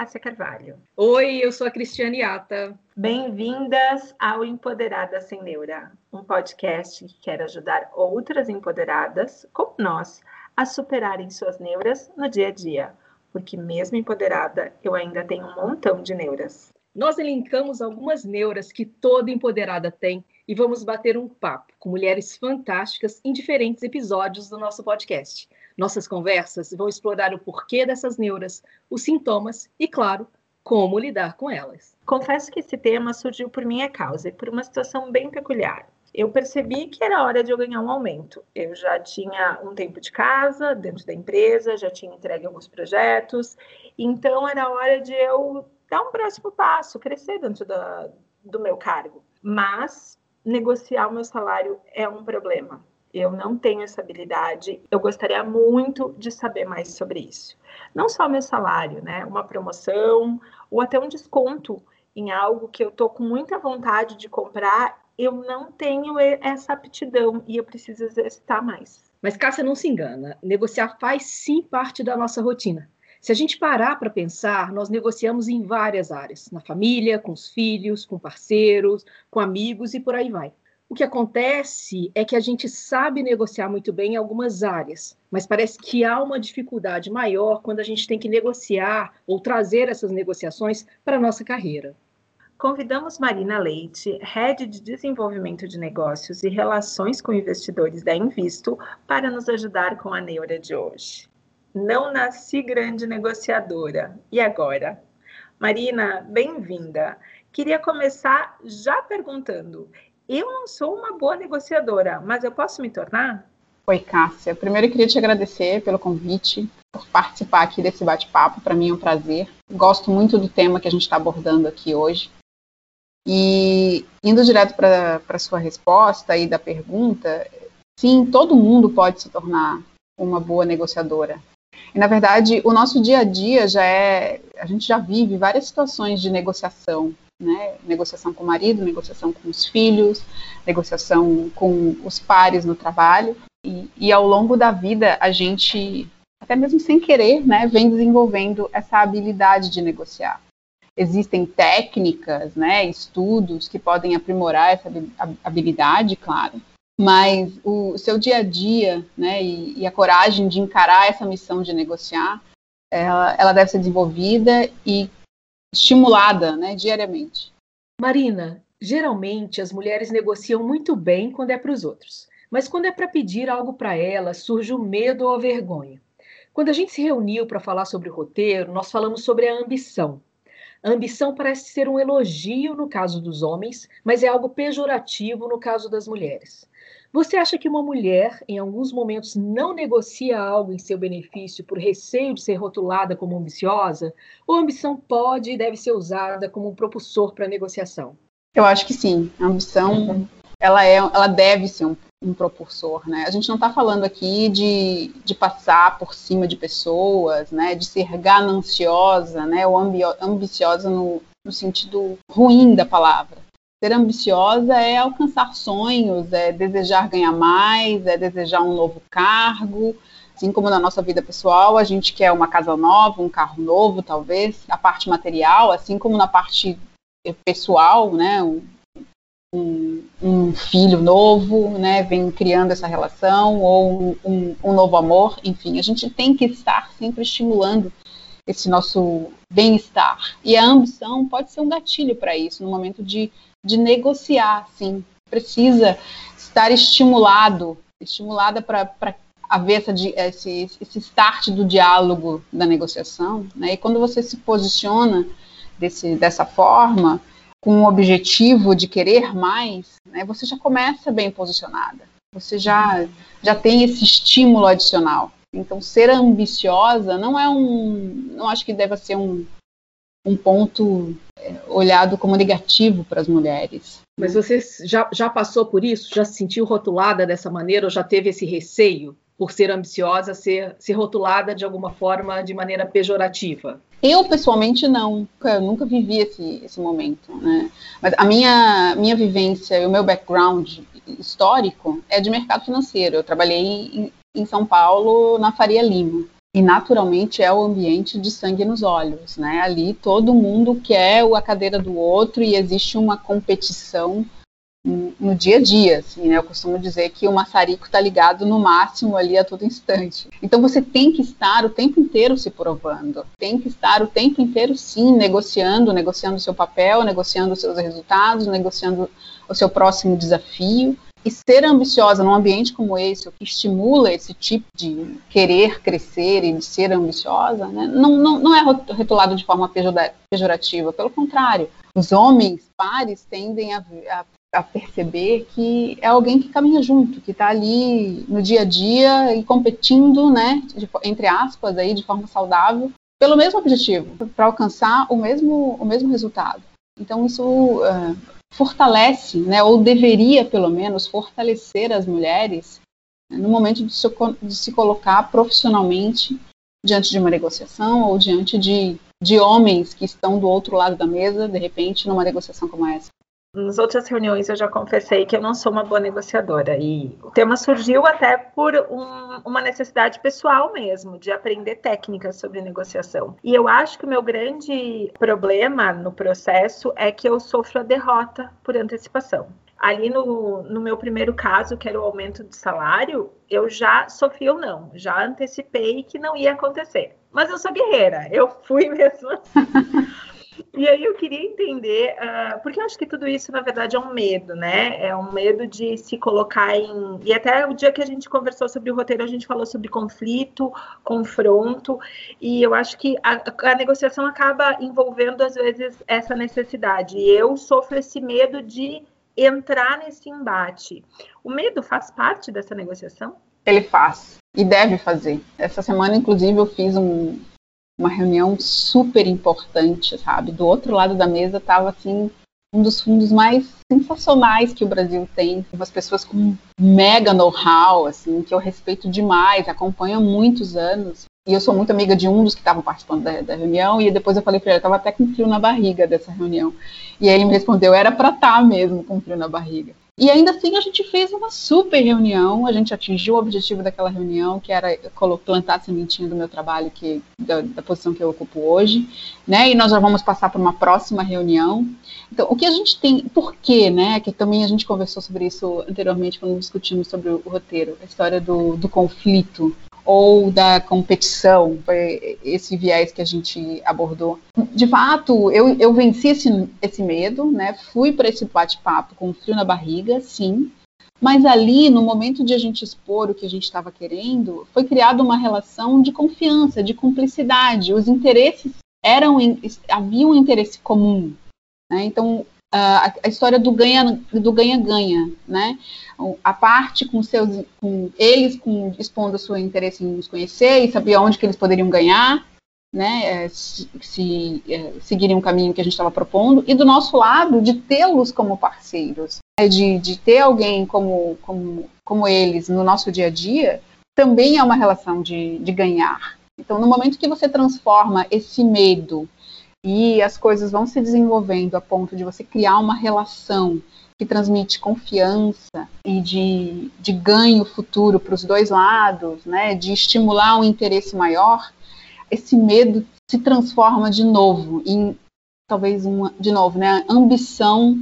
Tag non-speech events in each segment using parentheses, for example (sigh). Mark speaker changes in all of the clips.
Speaker 1: Cássia Carvalho.
Speaker 2: Oi, eu sou a Cristiane Ata.
Speaker 1: Bem-vindas ao Empoderada Sem Neura, um podcast que quer ajudar outras empoderadas, como nós, a superarem suas neuras no dia a dia. Porque, mesmo empoderada, eu ainda tenho um montão de neuras.
Speaker 2: Nós elencamos algumas neuras que toda empoderada tem e vamos bater um papo com mulheres fantásticas em diferentes episódios do nosso podcast. Nossas conversas vão explorar o porquê dessas neuras, os sintomas e, claro, como lidar com elas.
Speaker 1: Confesso que esse tema surgiu por minha causa e por uma situação bem peculiar. Eu percebi que era hora de eu ganhar um aumento. Eu já tinha um tempo de casa, dentro da empresa, já tinha entregue alguns projetos, então era hora de eu dar um próximo passo, crescer dentro da, do meu cargo. Mas negociar o meu salário é um problema. Eu não tenho essa habilidade. Eu gostaria muito de saber mais sobre isso. Não só meu salário, né? Uma promoção ou até um desconto em algo que eu tô com muita vontade de comprar. Eu não tenho essa aptidão e eu preciso exercitar mais.
Speaker 2: Mas Cássia não se engana. Negociar faz sim parte da nossa rotina. Se a gente parar para pensar, nós negociamos em várias áreas, na família, com os filhos, com parceiros, com amigos e por aí vai. O que acontece é que a gente sabe negociar muito bem em algumas áreas, mas parece que há uma dificuldade maior quando a gente tem que negociar ou trazer essas negociações para a nossa carreira.
Speaker 1: Convidamos Marina Leite, Head de Desenvolvimento de Negócios e Relações com Investidores da Invisto, para nos ajudar com a neura de hoje. Não nasci grande negociadora. E agora? Marina, bem-vinda. Queria começar já perguntando: eu não sou uma boa negociadora, mas eu posso me tornar?
Speaker 3: Oi, Cássia. Primeiro eu queria te agradecer pelo convite, por participar aqui desse bate-papo. Para mim é um prazer. Gosto muito do tema que a gente está abordando aqui hoje. E indo direto para a sua resposta aí da pergunta, sim, todo mundo pode se tornar uma boa negociadora. E na verdade, o nosso dia a dia já é, a gente já vive várias situações de negociação né? Negociação com o marido, negociação com os filhos, negociação com os pares no trabalho. E, e ao longo da vida, a gente, até mesmo sem querer, né, vem desenvolvendo essa habilidade de negociar. Existem técnicas, né, estudos que podem aprimorar essa habilidade, claro, mas o seu dia a dia né, e, e, a coragem de encarar essa missão de negociar, ela, ela deve ser desenvolvida e estimulada né, diariamente.
Speaker 2: Marina, geralmente as mulheres negociam muito bem quando é para os outros, mas quando é para pedir algo para elas, surge o medo ou a vergonha. Quando a gente se reuniu para falar sobre o roteiro, nós falamos sobre a ambição. A ambição parece ser um elogio no caso dos homens, mas é algo pejorativo no caso das mulheres. Você acha que uma mulher, em alguns momentos, não negocia algo em seu benefício por receio de ser rotulada como ambiciosa? Ou a ambição pode e deve ser usada como um propulsor para a negociação?
Speaker 3: Eu acho que sim. A ambição, ela, é, ela deve ser um, um propulsor, né? A gente não está falando aqui de, de passar por cima de pessoas, né? De ser gananciosa, né? Ou ambiciosa no, no sentido ruim da palavra. Ser ambiciosa é alcançar sonhos, é desejar ganhar mais, é desejar um novo cargo. Assim como na nossa vida pessoal, a gente quer uma casa nova, um carro novo, talvez, a parte material, assim como na parte pessoal, né, um, um, filho novo, né, vem criando essa relação, ou um, um novo amor, enfim, a gente tem que estar sempre estimulando esse nosso bem-estar. E a ambição pode ser um gatilho para isso, no momento de de negociar, sim. Precisa estar estimulado, estimulada para haver essa, esse, esse start do diálogo da negociação. Né? E quando você se posiciona desse, dessa forma, com o objetivo de querer mais, né, você já começa bem posicionada. Você já, já tem esse estímulo adicional. Então, ser ambiciosa não é um. Não acho que deva ser um, um ponto olhado como negativo para as mulheres.
Speaker 2: Mas você já, já passou por isso? Já se sentiu rotulada dessa maneira ou já teve esse receio por ser ambiciosa, ser, ser rotulada de alguma forma de maneira pejorativa?
Speaker 3: Eu, pessoalmente, não. Eu nunca vivi esse, esse momento. Né? Mas a minha, minha vivência e o meu background histórico é de mercado financeiro. Eu trabalhei em, em São Paulo, na Faria Lima. E naturalmente é o ambiente de sangue nos olhos, né? Ali todo mundo quer a cadeira do outro e existe uma competição no dia a dia, assim, né? Eu costumo dizer que o maçarico está ligado no máximo ali a todo instante. Então você tem que estar o tempo inteiro se provando, tem que estar o tempo inteiro sim negociando, negociando o seu papel, negociando os seus resultados, negociando o seu próximo desafio. E ser ambiciosa num ambiente como esse, o que estimula esse tipo de querer crescer e de ser ambiciosa, né, não, não, não é rotulado de forma pejorativa, pelo contrário. Os homens pares tendem a, a a perceber que é alguém que caminha junto, que está ali no dia a dia e competindo, né, de, entre aspas, aí, de forma saudável, pelo mesmo objetivo, para alcançar o mesmo, o mesmo resultado. Então isso uh, fortalece, né, ou deveria pelo menos fortalecer as mulheres né, no momento de se, de se colocar profissionalmente diante de uma negociação ou diante de, de homens que estão do outro lado da mesa, de repente, numa negociação como essa.
Speaker 1: Nas outras reuniões eu já confessei que eu não sou uma boa negociadora e o tema surgiu até por um, uma necessidade pessoal mesmo de aprender técnicas sobre negociação. E eu acho que o meu grande problema no processo é que eu sofro a derrota por antecipação. Ali no, no meu primeiro caso, que era o aumento de salário, eu já sofri ou não, já antecipei que não ia acontecer. Mas eu sou guerreira, eu fui (laughs) mesmo. E aí eu queria entender, uh, porque eu acho que tudo isso, na verdade, é um medo, né? É um medo de se colocar em. E até o dia que a gente conversou sobre o roteiro, a gente falou sobre conflito, confronto, e eu acho que a, a negociação acaba envolvendo, às vezes, essa necessidade. E eu sofro esse medo de entrar nesse embate. O medo faz parte dessa negociação?
Speaker 3: Ele faz e deve fazer. Essa semana, inclusive, eu fiz um, uma reunião super importante, sabe? Do outro lado da mesa estava assim um dos fundos mais sensacionais que o Brasil tem, umas pessoas com mega know-how, assim, que eu respeito demais, acompanho há muitos anos. E eu sou muito amiga de um dos que estavam participando da, da, reunião, e depois eu falei para ele, eu estava até com frio na barriga dessa reunião. E aí ele me respondeu, era para estar tá mesmo com frio na barriga. E ainda assim a gente fez uma super reunião, a gente atingiu o objetivo daquela reunião, que era plantar a sementinha do meu trabalho, que, da, da, posição que eu ocupo hoje, né? E nós já vamos passar para uma próxima reunião. Então, o que a gente tem, por quê, né? Que também a gente conversou sobre isso anteriormente quando discutimos sobre o, roteiro, a história do, do conflito, ou da competição, foi esse viés que a gente abordou. De fato, eu, eu venci esse, esse medo, né? Fui para esse bate-papo com frio na barriga, sim. Mas ali, no momento de a gente expor o que a gente estava querendo, foi criada uma relação de confiança, de cumplicidade. Os interesses eram, havia um interesse comum. Né? Então, a, história do ganha do ganha-ganha, né? A parte com seus, com eles com, expondo o seu interesse em nos conhecer e saber onde que eles poderiam ganhar, né? É, se, se é, seguirem um caminho que a gente estava propondo e do nosso lado de tê-los como parceiros, né? de, de ter alguém como, como, como eles no nosso dia a dia, também é uma relação de, de ganhar. Então, no momento que você transforma esse medo e as coisas vão se desenvolvendo a ponto de você criar uma relação que transmite confiança e de, de ganho futuro para os dois lados, né, de estimular um interesse maior, esse medo se transforma de novo em talvez uma, de novo, né, ambição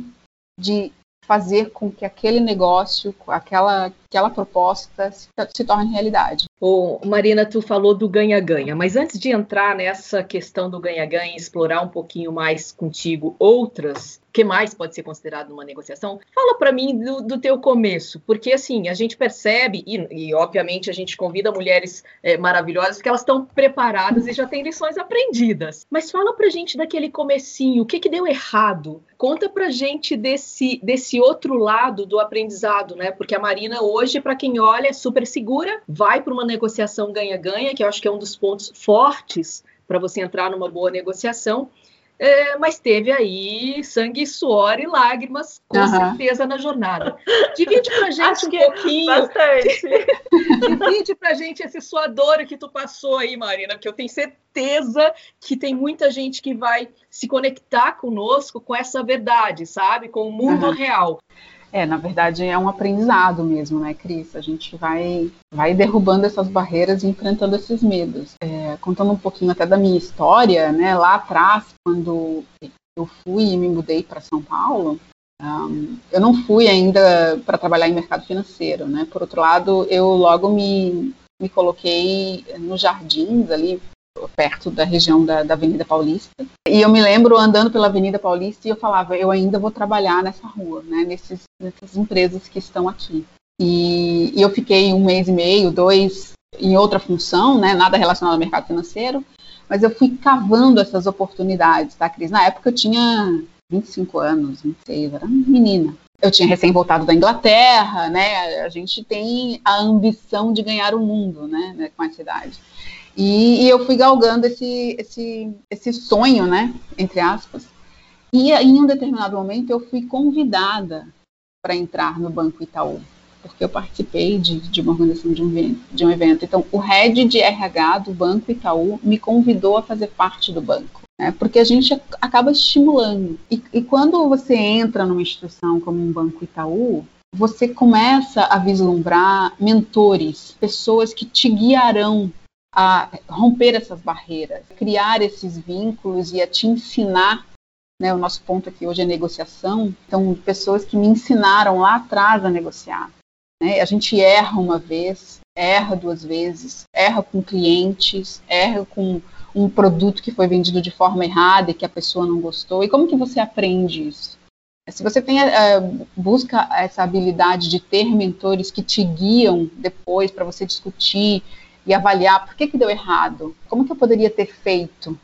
Speaker 3: de fazer com que aquele negócio, aquela, aquela proposta se, se torne realidade.
Speaker 2: Ô, Marina, tu falou do ganha-ganha, mas antes de entrar nessa questão do ganha-ganha e explorar um pouquinho mais contigo outras que mais pode ser considerado numa negociação? Fala para mim do, do, teu começo, porque assim, a gente percebe, e, e obviamente a gente convida mulheres é, maravilhosas, porque elas estão preparadas e já têm lições aprendidas. Mas fala pra gente daquele comecinho, o que que deu errado? Conta pra gente desse, desse outro lado do aprendizado, né? Porque a Marina hoje, para quem olha, é super segura, vai para uma negociação ganha-ganha, que eu acho que é um dos pontos fortes para você entrar numa boa negociação. É, mas teve aí sangue, suor e lágrimas, com uhum. certeza, na jornada. Divide pra gente Acho um pouquinho. Bastante. Divide pra gente esse suador que tu passou aí, Marina, porque eu tenho certeza que tem muita gente que vai se conectar conosco com essa verdade, sabe? Com o mundo uhum. real.
Speaker 3: É, na verdade é um aprendizado mesmo, né, Cris? A gente vai, vai derrubando essas barreiras e enfrentando esses medos. É, contando um pouquinho até da minha história, né, lá atrás, quando eu fui e me mudei para São Paulo, um, eu não fui ainda para trabalhar em mercado financeiro, né? Por outro lado, eu logo me, me coloquei nos jardins ali, perto da região da, da, Avenida Paulista. E eu me lembro andando pela Avenida Paulista e eu falava, eu ainda vou trabalhar nessa rua, né, nesses, nessas empresas que estão aqui. E, e, eu fiquei um mês e meio, dois, em outra função, né, nada relacionado ao mercado financeiro, mas eu fui cavando essas oportunidades, tá, Cris? Na época eu tinha 25 anos, 26, era menina. Eu tinha recém voltado da Inglaterra, né? A gente tem a ambição de ganhar o mundo, né, né com essa idade. E, e, eu fui galgando esse, esse, esse sonho, né, entre aspas. E em um determinado momento eu fui convidada para entrar no Banco Itaú, porque eu participei de, de uma organização de um, de um evento. Então, o head de RH do Banco Itaú me convidou a fazer parte do banco né? porque a gente acaba estimulando. E, e quando você entra numa instituição como um Banco Itaú, você começa a vislumbrar mentores, pessoas que te guiarão a romper essas barreiras, criar esses vínculos e a te ensinar. Né, o nosso ponto aqui hoje é negociação. Então, pessoas que me ensinaram lá atrás a negociar. Né? A gente erra uma vez, erra duas vezes, erra com clientes, erra com um produto que foi vendido de forma errada e que a pessoa não gostou? E como que você aprende isso? Se você tem, uh, busca essa habilidade de ter mentores que te guiam depois para você discutir e avaliar por que, que deu errado, como que eu poderia ter feito,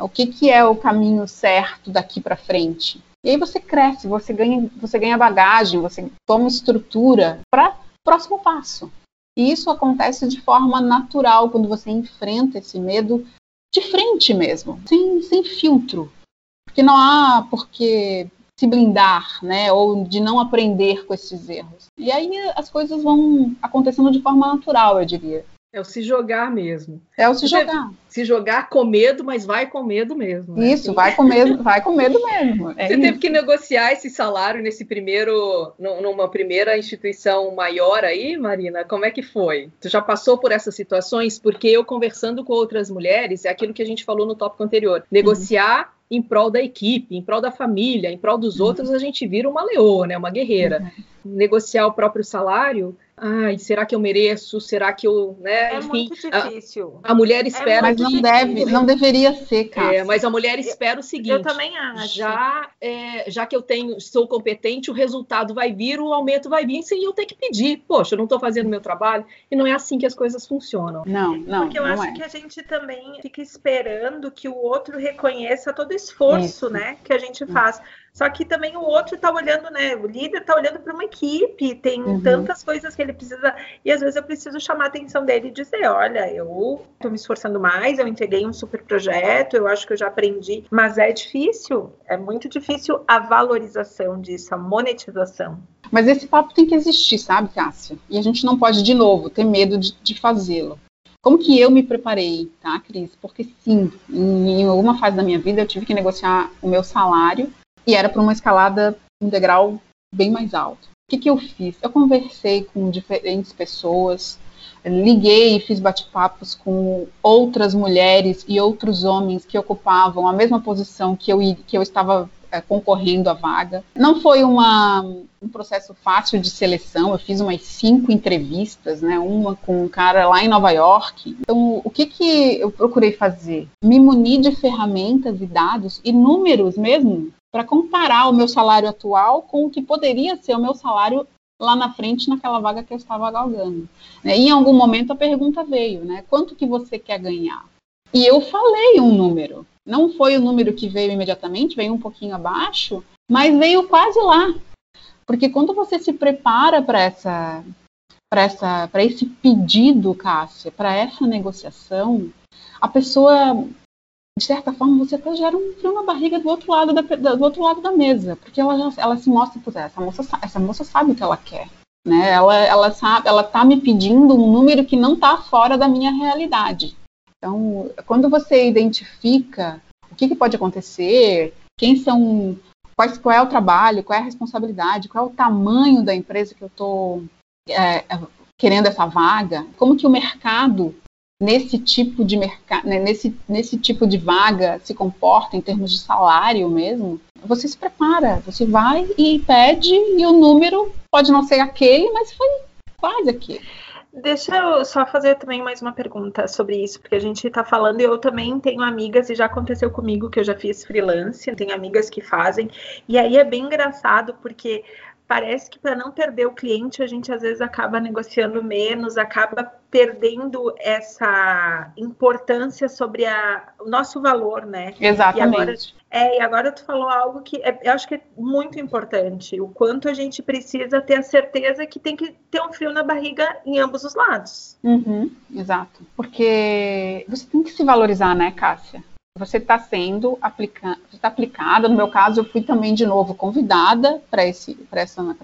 Speaker 3: o que, que é o caminho certo daqui para frente. E aí você cresce, você ganha, você ganha bagagem, você toma estrutura para o próximo passo. E isso acontece de forma natural quando você enfrenta esse medo de frente mesmo, sem, sem filtro. Porque não há porque se blindar, né, ou de não aprender com esses erros. E aí as coisas vão acontecendo de forma natural, eu diria.
Speaker 2: É o se jogar mesmo.
Speaker 3: É o se jogar.
Speaker 2: Se jogar com medo, mas vai com medo mesmo.
Speaker 3: Né? Isso, vai com medo, vai com medo mesmo.
Speaker 2: É Você isso. teve que negociar esse salário nesse primeiro, numa primeira instituição maior aí, Marina? Como é que foi? Tu já passou por essas situações? Porque eu conversando com outras mulheres, é aquilo que a gente falou no tópico anterior. Negociar uhum em prol da equipe, em prol da família, em prol dos uhum. outros, a gente vira uma leoa, né? Uma guerreira. Uhum. Negociar o próprio salário ai, será que eu mereço? Será que eu,
Speaker 1: né? É Enfim, muito difícil.
Speaker 2: A, a mulher é espera. É
Speaker 3: mas não deve, não deveria ser, cara.
Speaker 2: É, mas a mulher espera o seguinte.
Speaker 1: Eu também acho.
Speaker 2: Já, é, já que eu tenho, sou competente, o resultado vai vir, o aumento vai vir, sem eu ter que pedir. Poxa, eu não estou fazendo o meu trabalho. E não é assim que as coisas funcionam.
Speaker 3: Não, não.
Speaker 1: Porque eu
Speaker 3: não
Speaker 1: acho
Speaker 3: é.
Speaker 1: que a gente também fica esperando que o outro reconheça todo o esforço, Isso. né, que a gente faz. Só que também o outro está olhando, né? O líder está olhando para uma equipe, tem uhum. tantas coisas que ele precisa. E às vezes eu preciso chamar a atenção dele e dizer: olha, eu estou me esforçando mais, eu entreguei um super projeto, eu acho que eu já aprendi. Mas é difícil, é muito difícil a valorização disso, a monetização.
Speaker 3: Mas esse papo tem que existir, sabe, Cássia? E a gente não pode, de novo, ter medo de, de fazê-lo. Como que eu me preparei, tá, Cris? Porque sim, em, alguma fase da minha vida eu tive que negociar o meu salário e era para uma escalada integral bem mais alta. O que, que eu fiz? Eu conversei com diferentes pessoas, liguei e fiz bate-papos com outras mulheres e outros homens que ocupavam a mesma posição que eu, que eu estava é, concorrendo à vaga. Não foi uma, um processo fácil de seleção, eu fiz umas cinco entrevistas, né, uma com um cara lá em Nova York. Então, o que, que eu procurei fazer? Me munir de ferramentas e dados e números mesmo para comparar o meu salário atual com o que poderia ser o meu salário lá na frente naquela vaga que eu estava galgando. Né? E em algum momento a pergunta veio, né? Quanto que você quer ganhar? E eu falei um número. Não foi o número que veio imediatamente, veio um pouquinho abaixo, mas veio quase lá. Porque quando você se prepara para essa para essa para esse pedido, Cássia, para essa negociação, a pessoa de certa forma, você até gera um frio na barriga do outro lado da, do outro lado da mesa, porque ela, já, ela se mostra, por essa moça, essa moça sabe o que ela quer, né? Ela, ela sabe, ela tá me pedindo um número que não está fora da minha realidade. Então, quando você identifica o que, que pode acontecer, quem são qual, qual é o trabalho, qual é a responsabilidade, qual é o tamanho da empresa que eu estou é, querendo essa vaga, como que o mercado nesse tipo de mercado, né, nesse, nesse tipo de vaga se comporta em termos de salário mesmo, você se prepara, você vai e pede e o número pode não ser aquele, mas foi quase aquele.
Speaker 1: Deixa eu só fazer também mais uma pergunta sobre isso, porque a gente está falando e eu também tenho amigas, e já aconteceu comigo que eu já fiz freelance, tenho amigas que fazem, e aí é bem engraçado, porque parece que para não perder o cliente, a gente às vezes acaba negociando menos, acaba perdendo essa importância sobre a, o nosso valor, né?
Speaker 3: Exatamente.
Speaker 1: E agora, é, e agora tu falou algo que é, eu acho que é muito importante, o quanto a gente precisa ter a certeza que tem que ter um frio na barriga em ambos os lados.
Speaker 3: Uhum, exato. Porque você tem que se valorizar, né, Cássia? você está sendo aplica tá aplicada. No meu caso, eu fui também de novo convidada para essa, essa,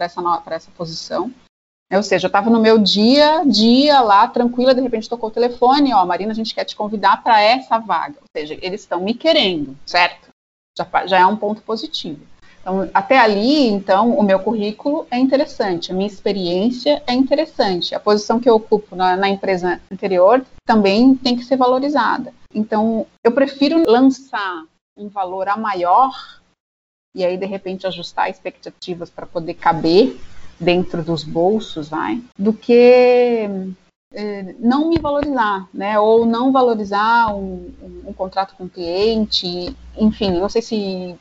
Speaker 3: essa posição. Ou seja, eu estava no meu dia, dia lá, tranquila, de repente tocou o telefone, ó, Marina, a gente quer te convidar para essa vaga. Ou seja, eles estão me querendo, certo? Já, já é um ponto positivo. Então, até ali, então, o meu currículo é interessante, a minha experiência é interessante, a posição que eu ocupo na, na empresa anterior também tem que ser valorizada. Então, eu prefiro lançar um valor a maior e aí, de repente, ajustar expectativas para poder caber dentro dos bolsos, vai, do que é, não me valorizar, né? Ou não valorizar um, um, um contrato com o cliente, enfim, não sei se,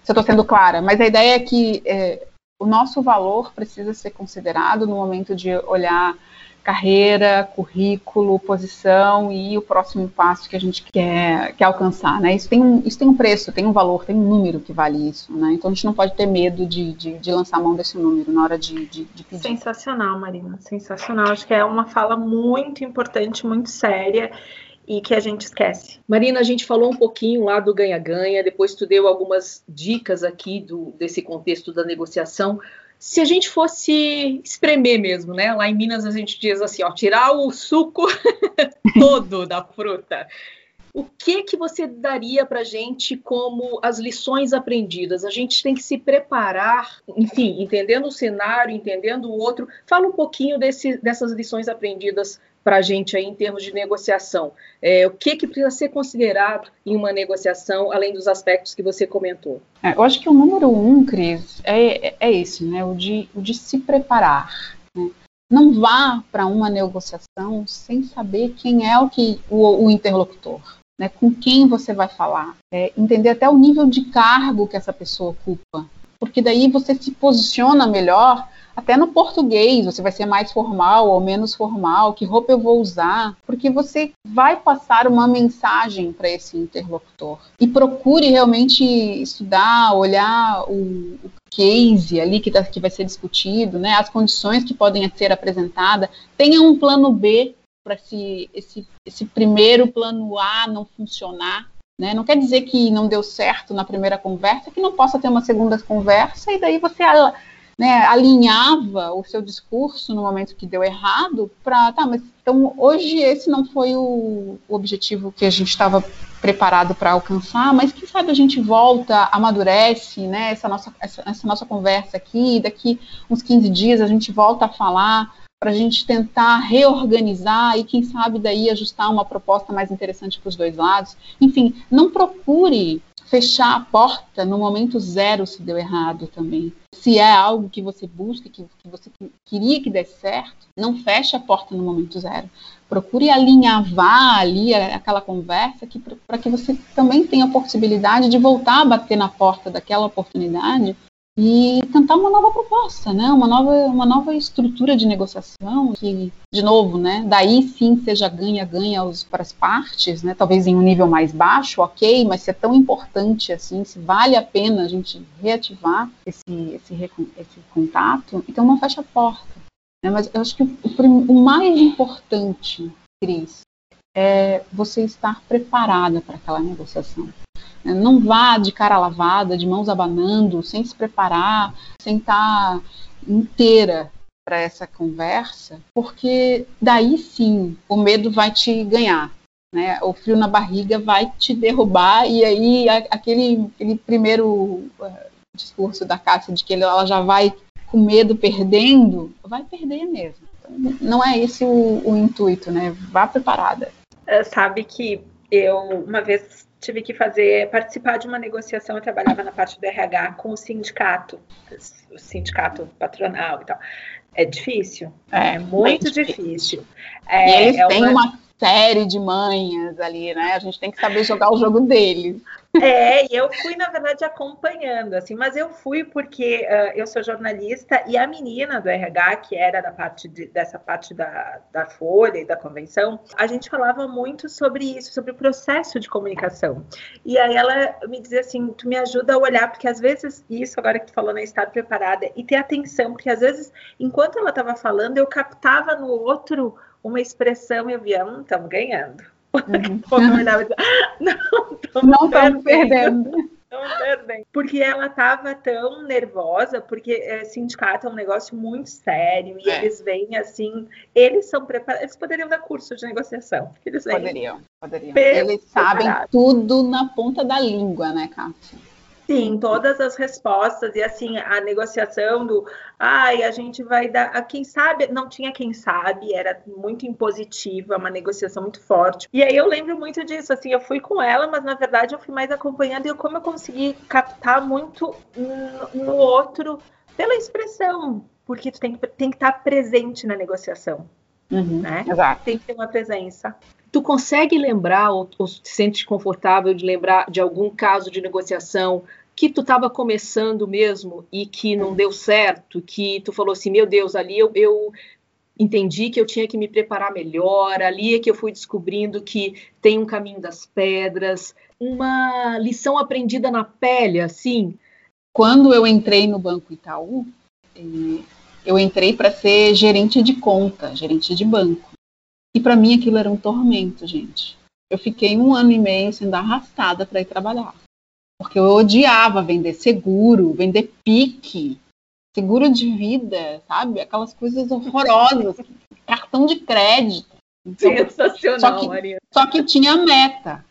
Speaker 3: se eu estou sendo clara, mas a ideia é que é, o nosso valor precisa ser considerado no momento de olhar carreira, currículo, posição e o próximo passo que a gente quer, quer alcançar, né? Isso tem, um, isso tem um preço, tem um valor, tem um número que vale isso, né? Então a gente não pode ter medo de, de, de lançar a mão desse número na hora de, de, de pedir.
Speaker 1: Sensacional, Marina, sensacional. Acho que é uma fala muito importante, muito séria e que a gente esquece.
Speaker 2: Marina, a gente falou um pouquinho lá do ganha-ganha, depois tu deu algumas dicas aqui do, desse contexto da negociação se a gente fosse espremer mesmo, né? Lá em Minas a gente diz assim, ó, tirar o suco (laughs) todo da fruta. O que que você daria para gente como as lições aprendidas? A gente tem que se preparar, enfim, entendendo o cenário, entendendo o outro. Fala um pouquinho desse, dessas lições aprendidas para a gente aí em termos de negociação. É, o que, que precisa ser considerado em uma negociação, além dos aspectos que você comentou?
Speaker 3: É, eu acho que o número um, Cris, é, é esse, né? O de, o de se preparar. Né? Não vá para uma negociação sem saber quem é o, que, o, o interlocutor. Né, com quem você vai falar, é, entender até o nível de cargo que essa pessoa ocupa, porque daí você se posiciona melhor até no português, você vai ser mais formal ou menos formal, que roupa eu vou usar, porque você vai passar uma mensagem para esse interlocutor. E procure realmente estudar, olhar o, o case ali que, tá, que vai ser discutido, né, as condições que podem ser apresentadas. Tenha um plano B para se esse, esse primeiro plano A não funcionar. Né? Não quer dizer que não deu certo na primeira conversa, que não possa ter uma segunda conversa e daí você né, alinhava o seu discurso no momento que deu errado para, tá, mas então hoje esse não foi o, o objetivo que a gente estava preparado para alcançar, mas quem sabe a gente volta, amadurece, né, essa nossa, essa, essa nossa conversa aqui, daqui uns 15 dias a gente volta a falar para a gente tentar reorganizar e, quem sabe, daí ajustar uma proposta mais interessante para os dois lados. Enfim, não procure fechar a porta no momento zero se deu errado também. Se é algo que você busca, que, que você queria que desse certo, não feche a porta no momento zero. Procure alinhavar ali aquela conversa para que você também tenha a possibilidade de voltar a bater na porta daquela oportunidade e tentar uma nova proposta, né? Uma nova, uma nova estrutura de negociação que, de novo, né? Daí sim seja ganha-ganha para as partes, né? Talvez em um nível mais baixo, ok, mas se é tão importante assim, se vale a pena a gente reativar esse, esse, esse contato, então não fecha a porta. Né? Mas eu acho que o, o mais importante, Cris, é você estar preparada para aquela negociação. Não vá de cara lavada, de mãos abanando, sem se preparar, sem estar inteira para essa conversa, porque daí sim o medo vai te ganhar. Né? O frio na barriga vai te derrubar e aí aquele, aquele primeiro discurso da Cássia de que ela já vai com medo perdendo, vai perder mesmo. Então, não é esse o, o intuito, né? Vá preparada.
Speaker 1: É, sabe que eu uma vez tive que fazer participar de uma negociação, eu trabalhava na parte do RH com o sindicato, o sindicato patronal e tal. É difícil, é, é muito difícil. difícil.
Speaker 3: É, e eles é têm uma... uma série de manhas ali, né? A gente tem que saber jogar o jogo deles.
Speaker 1: É, e eu fui, na verdade, acompanhando, assim, mas eu fui porque uh, eu sou jornalista e a menina do RH, que era da parte de, dessa parte da, da Folha e da convenção, a gente falava muito sobre isso, sobre o processo de comunicação. E aí ela me dizia assim: tu me ajuda a olhar, porque às vezes, isso agora que tu falou, né, estar preparada e ter atenção, porque às vezes, enquanto ela estava falando, eu captava no outro uma expressão e eu via, hum, estamos ganhando. Uhum. (laughs)
Speaker 3: não estamos perdendo. (laughs)
Speaker 1: perdendo. Porque ela estava tão nervosa, porque é, sindicato é um negócio muito sério e é. eles vêm assim, eles são preparados, eles poderiam dar curso de negociação. Eles
Speaker 3: poderiam, poderiam. Eles sabem tudo na ponta da língua, né, Cássia?
Speaker 1: Sim, todas as respostas e assim a negociação do, ai, a gente vai dar, a quem sabe, não tinha quem sabe, era muito impositiva, uma negociação muito forte. E aí eu lembro muito disso, assim, eu fui com ela, mas na verdade eu fui mais acompanhando e como eu consegui captar muito no, outro pela expressão, porque tu tem, tem que estar presente na negociação. Uhum, né? Exato. Tem que ter uma presença.
Speaker 2: Tu consegue lembrar ou, ou te sente confortável de lembrar de algum caso de negociação que tu estava começando mesmo e que não deu certo, que tu falou assim, meu Deus, ali eu, eu entendi que eu tinha que me preparar melhor, ali é que eu fui descobrindo que tem um caminho das pedras, uma lição aprendida na pele, assim.
Speaker 3: Quando eu entrei no Banco Itaú, eh, eu entrei para ser gerente de conta, gerente de banco. E para mim aquilo era um tormento, gente. Eu fiquei um ano e meio sendo arrastada para ir trabalhar porque eu odiava vender seguro, vender pique, seguro de vida, sabe? Aquelas coisas horrorosas, (laughs) cartão de crédito.
Speaker 1: Sensacional,
Speaker 3: só que,
Speaker 1: Maria.
Speaker 3: Só que tinha meta.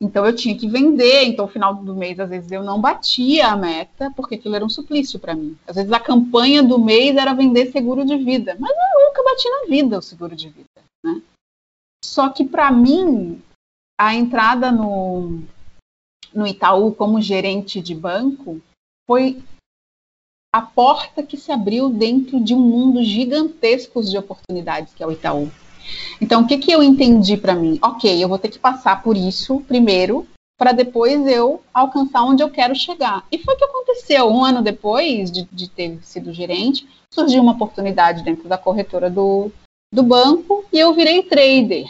Speaker 3: Então eu tinha que vender, então no final do mês às vezes eu não batia a meta, porque aquilo era um suplício para mim. Às vezes a campanha do mês era vender seguro de vida, mas eu nunca bati na vida o seguro de vida, né? Só que para mim a entrada no no Itaú como gerente de banco foi a porta que se abriu dentro de um mundo gigantesco de oportunidades que é o Itaú. Então, o que, que eu entendi para mim? Ok, eu vou ter que passar por isso primeiro, para depois eu alcançar onde eu quero chegar. E foi o que aconteceu. Um ano depois de, de ter sido gerente, surgiu uma oportunidade dentro da corretora do, do banco e eu virei trader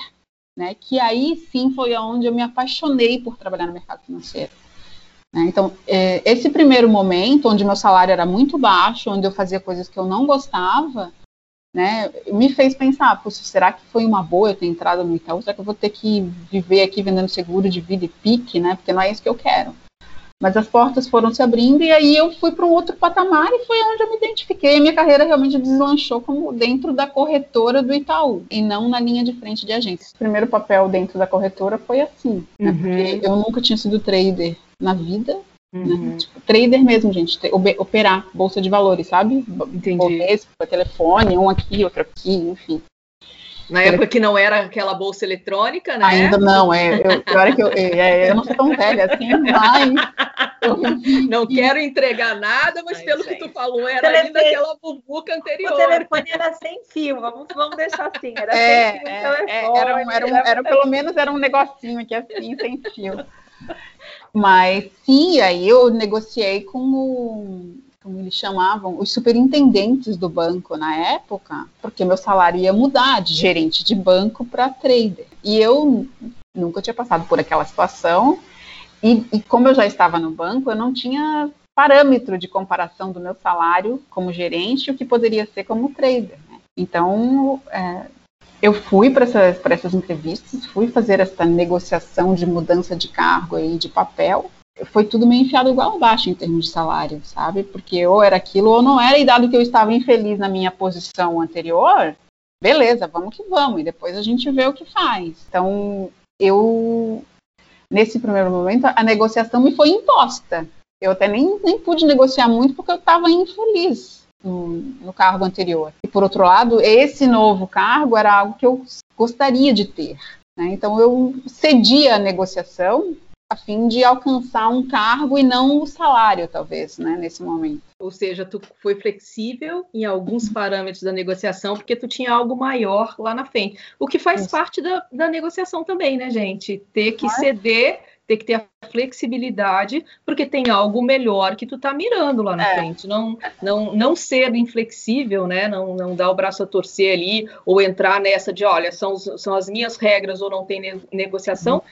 Speaker 3: né? Que aí sim foi onde eu me apaixonei por trabalhar no mercado financeiro. Né? Então, é, esse primeiro momento, onde meu salário era muito baixo, onde eu fazia coisas que eu não gostava, né, me fez pensar, será que foi uma boa eu ter entrado no Itaú? Será que eu vou ter que viver aqui vendendo seguro de vida e pique, né? Porque não é isso que eu quero. Mas as portas foram se abrindo e aí eu fui para um outro patamar e foi onde eu me identifiquei. A minha carreira realmente deslanchou como dentro da corretora do Itaú e não na linha de frente de agência. O primeiro papel dentro da corretora foi assim, né? uhum. porque eu nunca tinha sido trader na vida. Né? Uhum. Né? Tipo, trader mesmo, gente, operar bolsa de valores, sabe?
Speaker 2: Entendi.
Speaker 3: Bovespa, telefone, um aqui, outro aqui, enfim.
Speaker 2: Na época que não era aquela bolsa eletrônica, né?
Speaker 3: Ainda não, é. Eu, pior é que eu, é, eu não sou tão velha assim, mas.
Speaker 2: Não quero entregar nada, mas Ai, pelo gente. que tu falou, era telefone, ainda aquela bubuca anterior.
Speaker 1: O telefone era sem fio, vamos, vamos deixar assim. Era é, sem fio é, telefone.
Speaker 3: É, era, um, era, um, era, pelo menos era um negocinho aqui assim, sem fio. Mas sim, aí eu negociei com o como eles chamavam, os superintendentes do banco na época, porque meu salário ia mudar de gerente de banco para trader. E eu nunca tinha passado por aquela situação, e, e, como eu já estava no banco, eu não tinha parâmetro de comparação do meu salário como gerente e o que poderia ser como trader. Né? Então, é, eu fui para essas, essas entrevistas, fui fazer essa negociação de mudança de cargo e de papel, foi tudo meio enfiado igual abaixo em termos de salário, sabe? Porque ou era aquilo ou não era, e dado que eu estava infeliz na minha posição anterior, beleza, vamos que vamos, e depois a gente vê o que faz. Então, eu, nesse primeiro momento, a negociação me foi imposta. Eu até nem, nem pude negociar muito porque eu estava infeliz no, no, cargo anterior. E por outro lado, esse novo cargo era algo que eu gostaria de ter. Né? Então eu cedi a negociação a fim de alcançar um cargo e não o salário, talvez, né, nesse momento.
Speaker 2: Ou seja, tu foi flexível em alguns parâmetros da negociação porque tu tinha algo maior lá na frente. O que faz Isso. parte da, da negociação também, né, gente? Ter que ceder ter que ter a flexibilidade, porque tem algo melhor que tu tá mirando lá na é. frente. Não, não, não ser inflexível, né? Não, não dar o braço a torcer ali, ou entrar nessa de, olha, são, são as minhas regras ou não tem ne negociação. Uhum.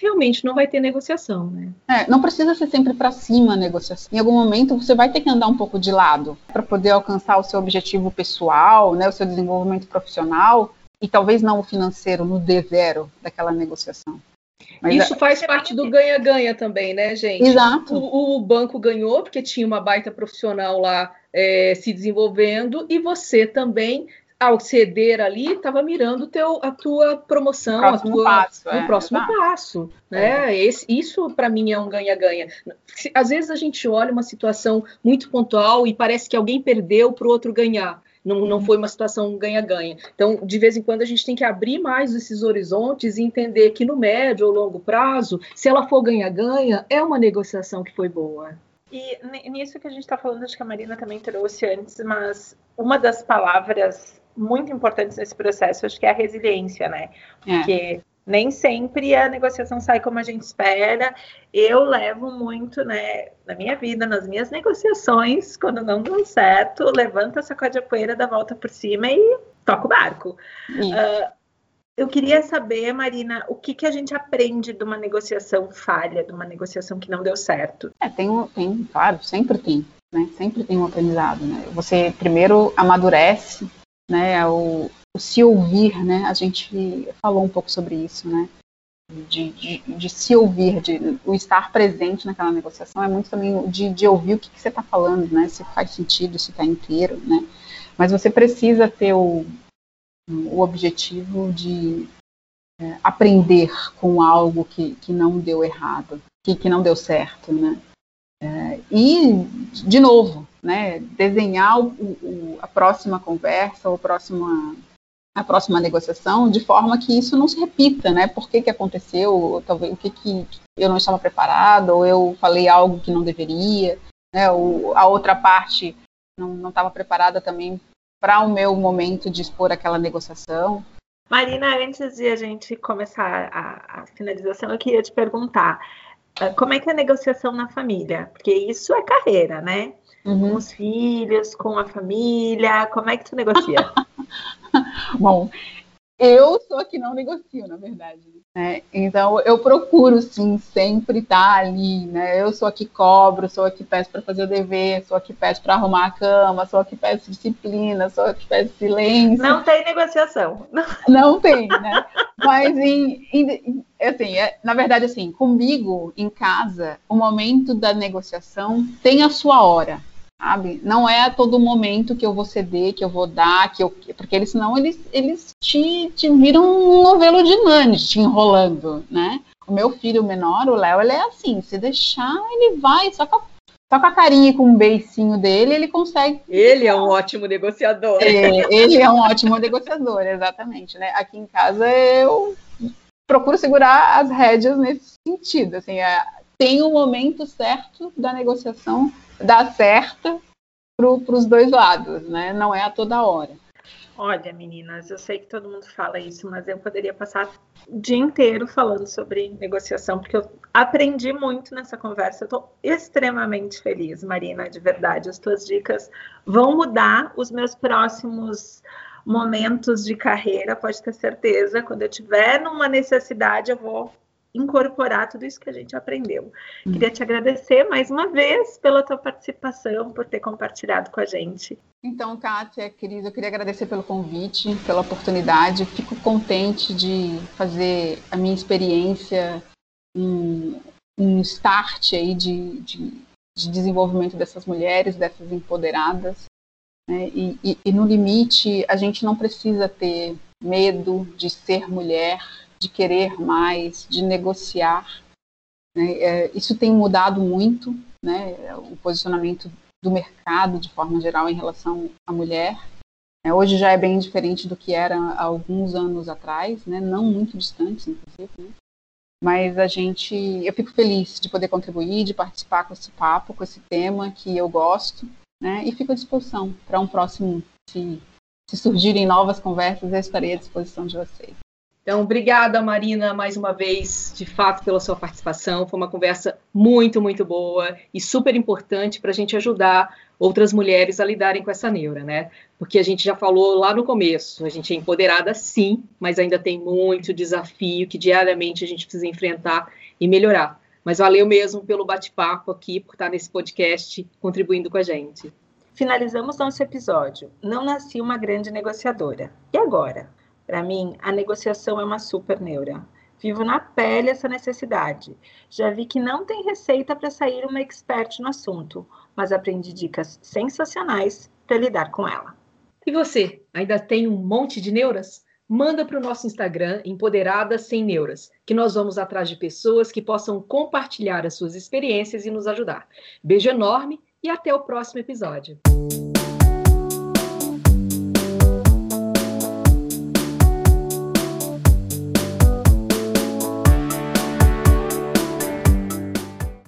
Speaker 2: Realmente não vai ter negociação, né?
Speaker 3: É, não precisa ser sempre para cima a negociação. Em algum momento você vai ter que andar um pouco de lado para poder alcançar o seu objetivo pessoal, né, o seu desenvolvimento profissional e talvez não o financeiro no D0 daquela negociação.
Speaker 2: Mas Isso faz parte do ganha-ganha também, né, gente?
Speaker 3: Exato.
Speaker 2: O, o, banco ganhou, porque tinha uma baita profissional lá é, se desenvolvendo, e você também, ao ceder ali, estava mirando teu, a tua promoção, a tua,
Speaker 3: passo,
Speaker 2: o é, próximo exato. passo. Né? É. Esse, isso, para mim, é um ganha-ganha. Às vezes a gente olha uma situação muito pontual e parece que alguém perdeu para o outro ganhar. Não, não foi uma situação ganha-ganha. Então, de vez em quando, a gente tem que abrir mais esses horizontes e entender que no médio ou longo prazo, se ela for ganha-ganha, é uma negociação que foi boa.
Speaker 1: E nisso que a gente está falando, acho que a Marina também trouxe antes, mas uma das palavras muito importantes nesse processo, acho que é a resiliência, né? É. Porque nem sempre a negociação sai como a gente espera. Eu levo muito, né, na minha vida, nas minhas negociações, quando não dão certo, levanta, sacode a poeira, dá volta por cima e toca o barco. Uh, eu queria saber, Marina, o que, que a gente aprende de uma negociação falha, de uma negociação que não deu certo?
Speaker 3: É, tem, tem claro, sempre tem, né? Sempre tem um aprendizado, né? Você primeiro amadurece, né? O, o se ouvir, né? A gente falou um pouco sobre isso, né? De, de, de, se ouvir, de o estar presente naquela negociação é muito também de, de ouvir o que, que você está falando, né? Se faz sentido, se está inteiro, né? Mas você precisa ter o, o objetivo de é, aprender com algo que, que não deu errado, que, que não deu certo, né? É, e, de novo, né, desenhar o, o, a próxima conversa, ou próxima a próxima negociação, de forma que isso não se repita, né? Por que, que aconteceu, talvez o que, que eu não estava preparado, ou eu falei algo que não deveria, né? Ou a outra parte não estava preparada também para o meu momento de expor aquela negociação.
Speaker 1: Marina, antes de a gente começar a, a finalização, eu queria te perguntar ah, como é que é a negociação na família? Porque isso é carreira, né? Uhum. Com os filhos, com a família, como é que tu negocia? (laughs)
Speaker 3: Bom, eu sou a que não negocio, na verdade. Né? Então, eu procuro, sim, sempre estar ali. Né? Eu sou a que cobro, sou a que peço para fazer o dever, sou a que peço para arrumar a cama, sou a que peço disciplina, sou a que peço silêncio.
Speaker 1: Não tem negociação. (laughs)
Speaker 3: Não tem, né? Mas, em, em, assim, é, na verdade, assim, comigo, em casa, o momento da negociação tem a sua hora sabe? Não é a todo momento que eu vou ceder, que eu vou dar, que eu, porque eles senão eles, eles te, te viram um novelo de Nani te enrolando, né? O meu filho menor, o Léo, ele é assim, se deixar, ele vai, só com a, só com a carinha e com um beicinho dele, ele consegue.
Speaker 2: Ele é um ótimo negociador.
Speaker 3: É, ele é um ótimo negociador, exatamente, né? Aqui em casa eu procuro segurar as rédeas nesse sentido, assim, é, tem o um momento certo da negociação dar certo para os dois lados, né? Não é a toda hora.
Speaker 1: Olha, meninas, eu sei que todo mundo fala isso, mas eu poderia passar o dia inteiro falando sobre negociação, porque eu aprendi muito nessa conversa. Eu estou extremamente feliz, Marina, de verdade. As tuas dicas vão mudar os meus próximos momentos de carreira, pode ter certeza. Quando eu tiver numa necessidade, eu vou incorporar tudo isso que a gente aprendeu. Hum. Queria te agradecer mais uma vez pela tua participação, por ter compartilhado com a gente.
Speaker 3: Então, Kátia, querida, eu queria agradecer pelo convite, pela oportunidade. Fico contente de fazer a minha experiência, um, um start aí de, de, de desenvolvimento dessas mulheres, dessas empoderadas. Né? E, e, e no limite, a gente não precisa ter medo de ser mulher, de querer mais, de negociar. Né? É, isso tem mudado muito, né? o posicionamento do mercado de forma geral em relação à mulher. É, hoje já é bem diferente do que era há alguns anos atrás, né? não muito distantes, inclusive. Né? Mas a gente, eu fico feliz de poder contribuir, de participar com esse papo, com esse tema que eu gosto, né? E fico à disposição para um próximo, se, se surgirem novas conversas, eu estarei à disposição de vocês.
Speaker 2: Então, obrigada, Marina, mais uma vez, de fato, pela sua participação. Foi uma conversa muito, muito boa e super importante para a gente ajudar outras mulheres a lidarem com essa neura, né? Porque a gente já falou lá no começo, a gente é empoderada sim, mas ainda tem muito desafio que diariamente a gente precisa enfrentar e melhorar. Mas valeu mesmo pelo bate-papo aqui, por estar nesse podcast contribuindo com a gente.
Speaker 1: Finalizamos nosso episódio. Não nasci uma grande negociadora. E agora? Para mim, a negociação é uma super neura. Vivo na pele essa necessidade. Já vi que não tem receita para sair uma expert no assunto, mas aprendi dicas sensacionais para lidar com ela.
Speaker 2: E você, ainda tem um monte de neuras? Manda para o nosso Instagram, Empoderadas Sem Neuras, que nós vamos atrás de pessoas que possam compartilhar as suas experiências e nos ajudar. Beijo enorme e até o próximo episódio.